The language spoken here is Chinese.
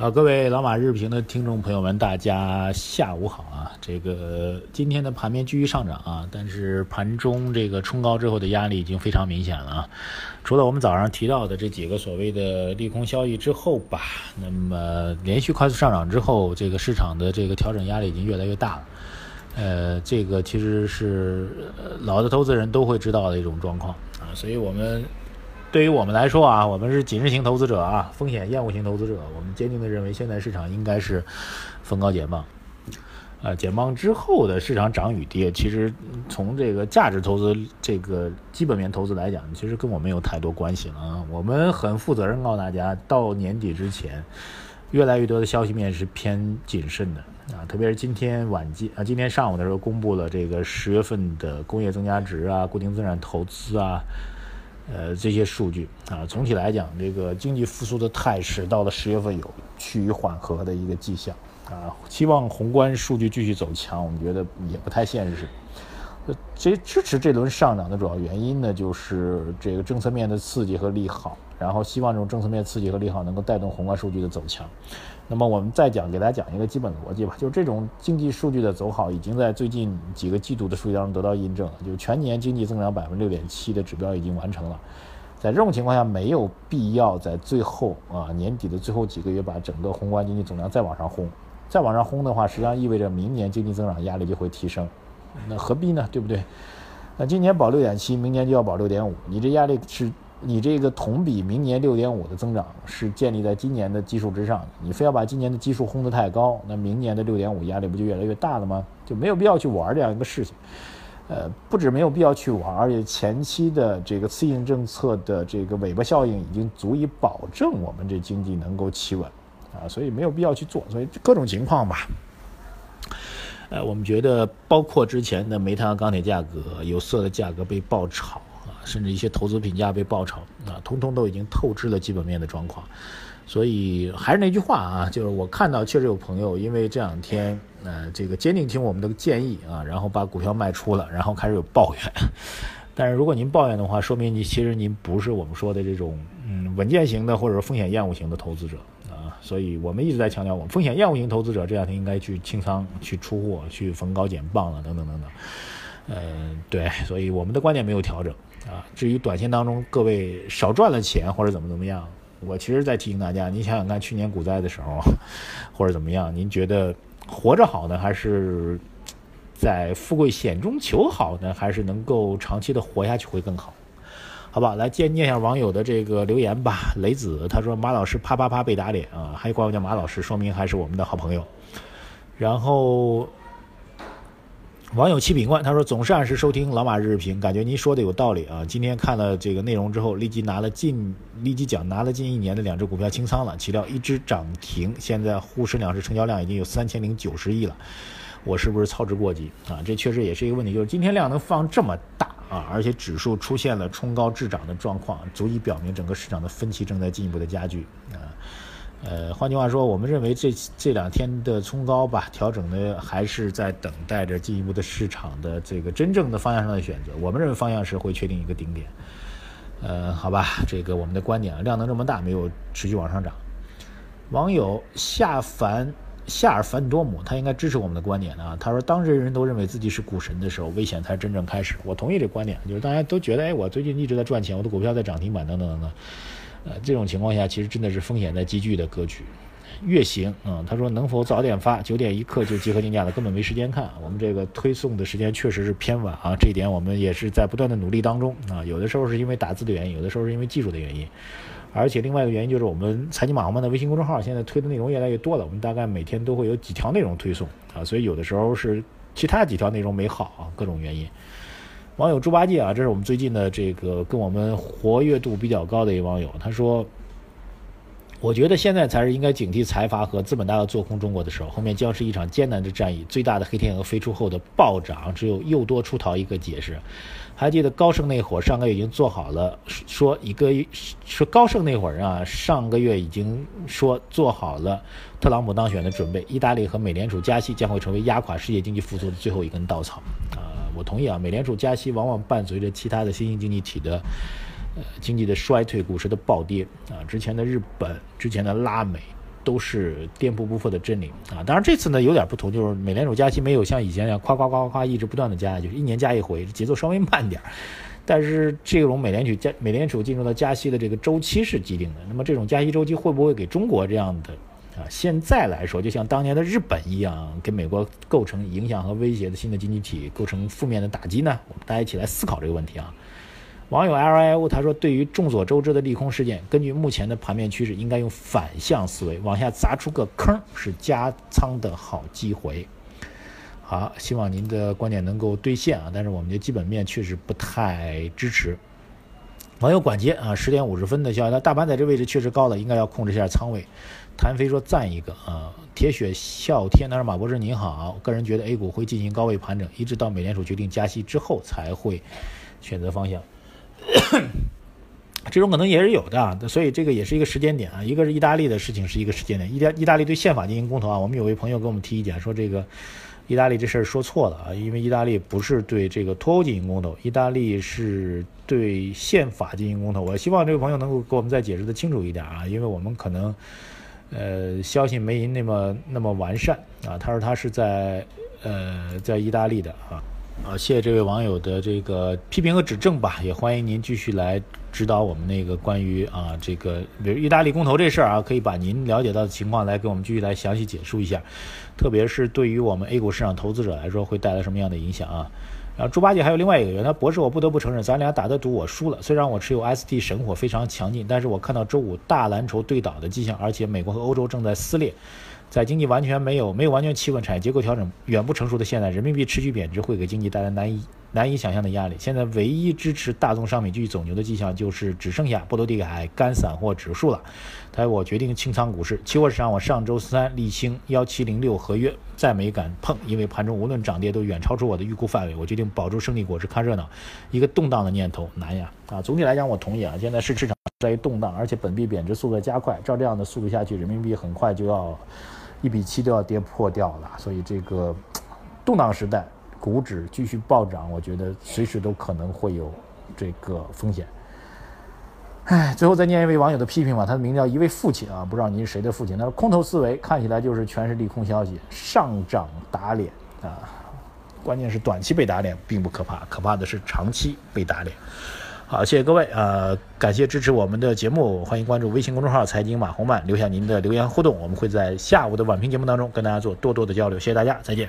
好，各位老马日评的听众朋友们，大家下午好啊！这个今天的盘面继续上涨啊，但是盘中这个冲高之后的压力已经非常明显了啊。除了我们早上提到的这几个所谓的利空消息之后吧，那么连续快速上涨之后，这个市场的这个调整压力已经越来越大了。呃，这个其实是老的投资人都会知道的一种状况啊，所以我们。对于我们来说啊，我们是谨慎型投资者啊，风险厌恶型投资者。我们坚定的认为，现在市场应该是逢高减磅。呃，减磅之后的市场涨与跌，其实从这个价值投资、这个基本面投资来讲，其实跟我没有太多关系了啊。我们很负责任告诉大家，到年底之前，越来越多的消息面是偏谨慎的啊。特别是今天晚间啊，今天上午的时候公布了这个十月份的工业增加值啊、固定资产投资啊。呃，这些数据啊，总体来讲，这个经济复苏的态势到了十月份有趋于缓和的一个迹象啊。期望宏观数据继续走强，我们觉得也不太现实。这支持这轮上涨的主要原因呢，就是这个政策面的刺激和利好，然后希望这种政策面刺激和利好能够带动宏观数据的走强。那么我们再讲，给大家讲一个基本逻辑吧，就是这种经济数据的走好，已经在最近几个季度的数据当中得到印证了，就是全年经济增长百分之六点七的指标已经完成了。在这种情况下，没有必要在最后啊年底的最后几个月把整个宏观经济总量再往上轰，再往上轰的话，实际上意味着明年经济增长压力就会提升。那何必呢？对不对？那今年保六点七，明年就要保六点五，你这压力是，你这个同比明年六点五的增长是建立在今年的基数之上的。你非要把今年的基数轰得太高，那明年的六点五压力不就越来越大了吗？就没有必要去玩这样一个事情。呃，不止没有必要去玩，而且前期的这个刺激政策的这个尾巴效应已经足以保证我们这经济能够企稳啊，所以没有必要去做。所以各种情况吧。呃，我们觉得包括之前的煤炭钢铁价格、有色的价格被爆炒啊，甚至一些投资品价被爆炒啊，通通都已经透支了基本面的状况。所以还是那句话啊，就是我看到确实有朋友因为这两天呃这个坚定听我们的建议啊，然后把股票卖出了，然后开始有抱怨。但是如果您抱怨的话，说明你其实您不是我们说的这种嗯稳健型的或者风险厌恶型的投资者。所以我们一直在强调，我们风险厌恶型投资者这两天应该去清仓、去出货、去逢高减磅了，等等等等。嗯，对，所以我们的观点没有调整啊。至于短线当中各位少赚了钱或者怎么怎么样，我其实在提醒大家，您想想看，去年股灾的时候或者怎么样，您觉得活着好呢，还是在富贵险中求好呢，还是能够长期的活下去会更好？好吧，来念念一下网友的这个留言吧。雷子他说马老师啪啪啪被打脸啊，还管我叫马老师，说明还是我们的好朋友。然后网友七品冠他说总是按时收听老马日评，感觉您说的有道理啊。今天看了这个内容之后，立即拿了近立即讲拿了近一年的两只股票清仓了，岂料一只涨停，现在沪深两市成交量已经有三千零九十亿了，我是不是操之过急啊？这确实也是一个问题，就是今天量能放这么大。啊，而且指数出现了冲高滞涨的状况，足以表明整个市场的分歧正在进一步的加剧。啊，呃，换句话说，我们认为这这两天的冲高吧，调整呢还是在等待着进一步的市场的这个真正的方向上的选择。我们认为方向是会确定一个顶点。呃，好吧，这个我们的观点啊，量能这么大，没有持续往上涨。网友夏凡。夏尔凡多姆，他应该支持我们的观点啊。他说，当人人都认为自己是股神的时候，危险才真正开始。我同意这观点，就是大家都觉得，哎，我最近一直在赚钱，我的股票在涨停板等等等等。呃，这种情况下，其实真的是风险在积聚的格局。月行，嗯，他说能否早点发？九点一刻就集合竞价了，根本没时间看。我们这个推送的时间确实是偏晚啊，这一点我们也是在不断的努力当中啊。有的时候是因为打字的原因，有的时候是因为技术的原因。而且另外一个原因就是我们财经马航班的微信公众号现在推的内容越来越多了，我们大概每天都会有几条内容推送啊，所以有的时候是其他几条内容没好啊，各种原因。网友猪八戒啊，这是我们最近的这个跟我们活跃度比较高的一网友，他说，我觉得现在才是应该警惕财阀和资本大鳄做空中国的时候，后面将是一场艰难的战役。最大的黑天鹅飞出后的暴涨，只有又多出逃一个解释。还记得高盛那会儿，上个月已经做好了，说一个说高盛那会儿啊，上个月已经说做好了特朗普当选的准备。意大利和美联储加息将会成为压垮世界经济复苏的最后一根稻草。啊，我同意啊，美联储加息往往伴随着其他的新兴经济体的。呃经济的衰退，股市的暴跌啊！之前的日本，之前的拉美，都是颠扑不破的真理啊！当然这次呢有点不同，就是美联储加息没有像以前那样夸夸夸夸夸一直不断的加，就是一年加一回，节奏稍微慢点儿。但是这种美联储加美联储进入到加息的这个周期是既定的，那么这种加息周期会不会给中国这样的啊现在来说，就像当年的日本一样，给美国构成影响和威胁的新的经济体构成负面的打击呢？我们大家一起来思考这个问题啊！网友 L I O 他说：“对于众所周知的利空事件，根据目前的盘面趋势，应该用反向思维，往下砸出个坑，是加仓的好机会。”好，希望您的观点能够兑现啊！但是我们的基本面确实不太支持。网友管杰啊，十点五十分的消息，那大盘在这位置确实高了，应该要控制一下仓位。谭飞说：“赞一个啊！”铁血笑天，他说：“马博士您好，个人觉得 A 股会进行高位盘整，一直到美联储决定加息之后才会选择方向。” 这种可能也是有的，所以这个也是一个时间点啊。一个是意大利的事情是一个时间点，意大意大利对宪法进行公投啊。我们有位朋友给我们提意见说，这个意大利这事儿说错了啊，因为意大利不是对这个脱欧进行公投，意大利是对宪法进行公投。我希望这位朋友能够给我们再解释的清楚一点啊，因为我们可能呃消息没那么那么完善啊。他说他是在呃在意大利的啊。啊，谢谢这位网友的这个批评和指正吧，也欢迎您继续来指导我们那个关于啊这个比如意大利公投这事儿啊，可以把您了解到的情况来给我们继续来详细解述一下，特别是对于我们 A 股市场投资者来说会带来什么样的影响啊？然后猪八戒还有另外一个人，他博士，我不得不承认，咱俩打的赌我输了。虽然我持有 ST 神火非常强劲，但是我看到周五大蓝筹对倒的迹象，而且美国和欧洲正在撕裂。在经济完全没有、没有完全企稳、产业结构调整远不成熟的现在，人民币持续贬值会给经济带来难以难以想象的压力。现在唯一支持大宗商品继续走牛的迹象，就是只剩下波罗的海干散货指数了。他说：“我决定清仓股市，期货市场我上周三沥青幺七零六合约再没敢碰，因为盘中无论涨跌都远超出我的预估范围。我决定保住胜利果实看热闹，一个动荡的念头难呀！啊，总体来讲我同意啊，现在是市场在于动荡，而且本币贬值速度加快，照这样的速度下去，人民币很快就要。”一比七都要跌破掉了，所以这个动荡时代，股指继续暴涨，我觉得随时都可能会有这个风险。哎，最后再念一位网友的批评吧，他的名叫一位父亲啊，不知道您是谁的父亲。他说：“空头思维看起来就是全是利空消息，上涨打脸啊，关键是短期被打脸并不可怕，可怕的是长期被打脸。”好，谢谢各位，呃，感谢支持我们的节目，欢迎关注微信公众号“财经马红漫”，留下您的留言互动，我们会在下午的晚评节目当中跟大家做多多的交流，谢谢大家，再见。